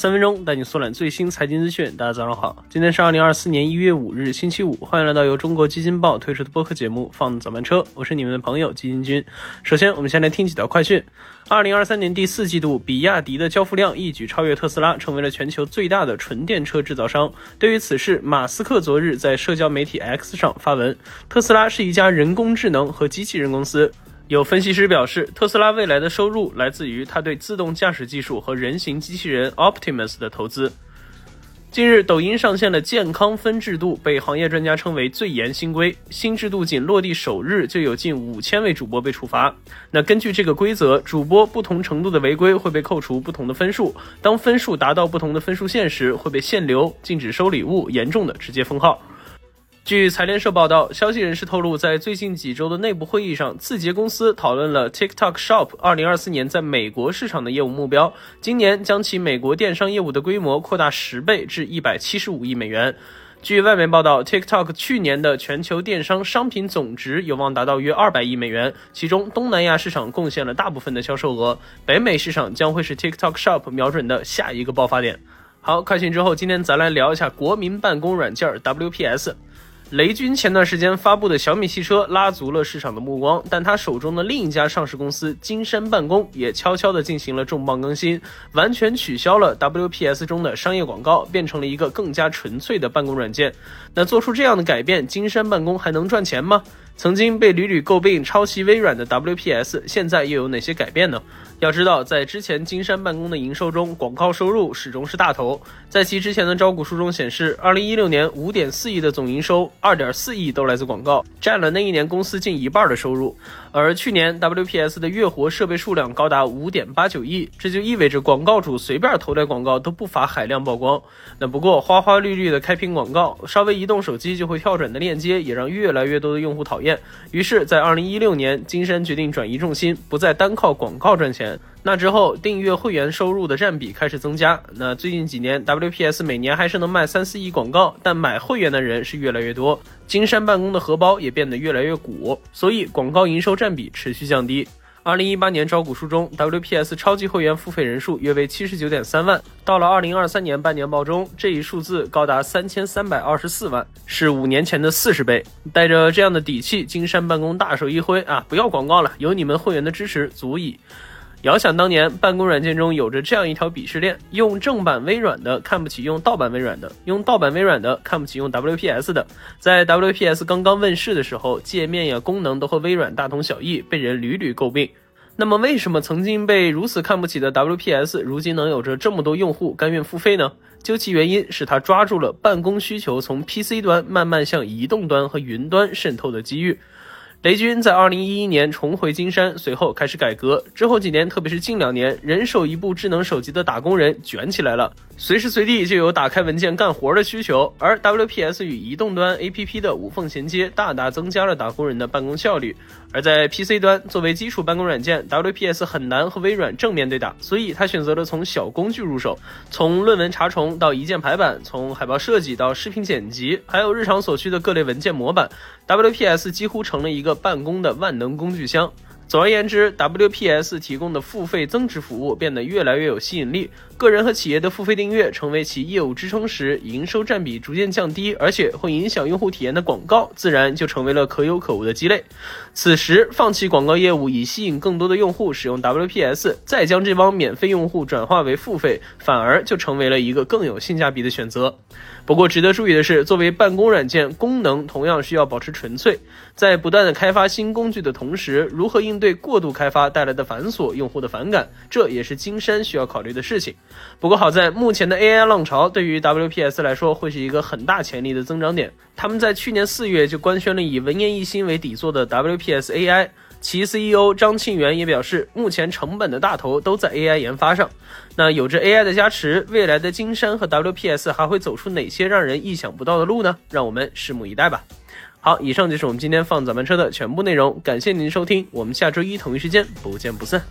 三分钟带你速览最新财经资讯。大家早上好，今天是二零二四年一月五日，星期五。欢迎来到由中国基金报推出的播客节目《放早班车》，我是你们的朋友基金君。首先，我们先来听几条快讯。二零二三年第四季度，比亚迪的交付量一举超越特斯拉，成为了全球最大的纯电车制造商。对于此事，马斯克昨日在社交媒体 X 上发文：特斯拉是一家人工智能和机器人公司。有分析师表示，特斯拉未来的收入来自于他对自动驾驶技术和人形机器人 Optimus 的投资。近日，抖音上线了健康分制度，被行业专家称为最严新规。新制度仅落地首日，就有近五千位主播被处罚。那根据这个规则，主播不同程度的违规会被扣除不同的分数，当分数达到不同的分数线时，会被限流、禁止收礼物，严重的直接封号。据财联社报道，消息人士透露，在最近几周的内部会议上，字节公司讨论了 TikTok Shop 2024年在美国市场的业务目标。今年将其美国电商业务的规模扩大十倍至175亿美元。据外媒报道，TikTok 去年的全球电商商品总值有望达到约二百亿美元，其中东南亚市场贡献了大部分的销售额，北美市场将会是 TikTok Shop 瞄准的下一个爆发点。好，快讯之后，今天咱来聊一下国民办公软件 WPS。雷军前段时间发布的小米汽车拉足了市场的目光，但他手中的另一家上市公司金山办公也悄悄地进行了重磅更新，完全取消了 WPS 中的商业广告，变成了一个更加纯粹的办公软件。那做出这样的改变，金山办公还能赚钱吗？曾经被屡屡诟病抄袭微软的 WPS，现在又有哪些改变呢？要知道，在之前金山办公的营收中，广告收入始终是大头。在其之前的招股书中显示，二零一六年五点四亿的总营收，二点四亿都来自广告，占了那一年公司近一半的收入。而去年 WPS 的月活设备数量高达五点八九亿，这就意味着广告主随便投点广告都不乏海量曝光。那不过花花绿绿的开屏广告，稍微移动手机就会跳转的链接，也让越来越多的用户讨厌。于是，在二零一六年，金山决定转移重心，不再单靠广告赚钱。那之后，订阅会员收入的占比开始增加。那最近几年，WPS 每年还是能卖三四亿广告，但买会员的人是越来越多，金山办公的荷包也变得越来越鼓，所以广告营收占比持续降低。二零一八年招股书中，WPS 超级会员付费人数约为七十九点三万，到了二零二三年半年报中，这一数字高达三千三百二十四万，是五年前的四十倍。带着这样的底气，金山办公大手一挥啊，不要广告了，有你们会员的支持足矣。遥想当年，办公软件中有着这样一条鄙视链：用正版微软的看不起用盗版微软的，用盗版微软的看不起用 WPS 的。在 WPS 刚刚问世的时候，界面呀功能都和微软大同小异，被人屡屡诟病。那么，为什么曾经被如此看不起的 WPS，如今能有着这么多用户甘愿付费呢？究其原因，是他抓住了办公需求从 PC 端慢慢向移动端和云端渗透的机遇。雷军在二零一一年重回金山，随后开始改革。之后几年，特别是近两年，人手一部智能手机的打工人卷起来了，随时随地就有打开文件干活的需求。而 WPS 与移动端 APP 的无缝衔接，大大增加了打工人的办公效率。而在 PC 端，作为基础办公软件，WPS 很难和微软正面对打，所以他选择了从小工具入手，从论文查重到一键排版，从海报设计到视频剪辑，还有日常所需的各类文件模板，WPS 几乎成了一个办公的万能工具箱。总而言之，WPS 提供的付费增值服务变得越来越有吸引力。个人和企业的付费订阅成为其业务支撑时，营收占比逐渐降低，而且会影响用户体验的广告，自然就成为了可有可无的鸡肋。此时，放弃广告业务以吸引更多的用户使用 WPS，再将这帮免费用户转化为付费，反而就成为了一个更有性价比的选择。不过，值得注意的是，作为办公软件，功能同样需要保持纯粹。在不断的开发新工具的同时，如何应对过度开发带来的繁琐、用户的反感，这也是金山需要考虑的事情。不过好在目前的 AI 浪潮对于 WPS 来说会是一个很大潜力的增长点。他们在去年四月就官宣了以文言一心为底座的 WPS AI，其 CEO 张庆元也表示，目前成本的大头都在 AI 研发上。那有着 AI 的加持，未来的金山和 WPS 还会走出哪些让人意想不到的路呢？让我们拭目以待吧。好，以上就是我们今天放早班车的全部内容，感谢您收听，我们下周一同一时间不见不散。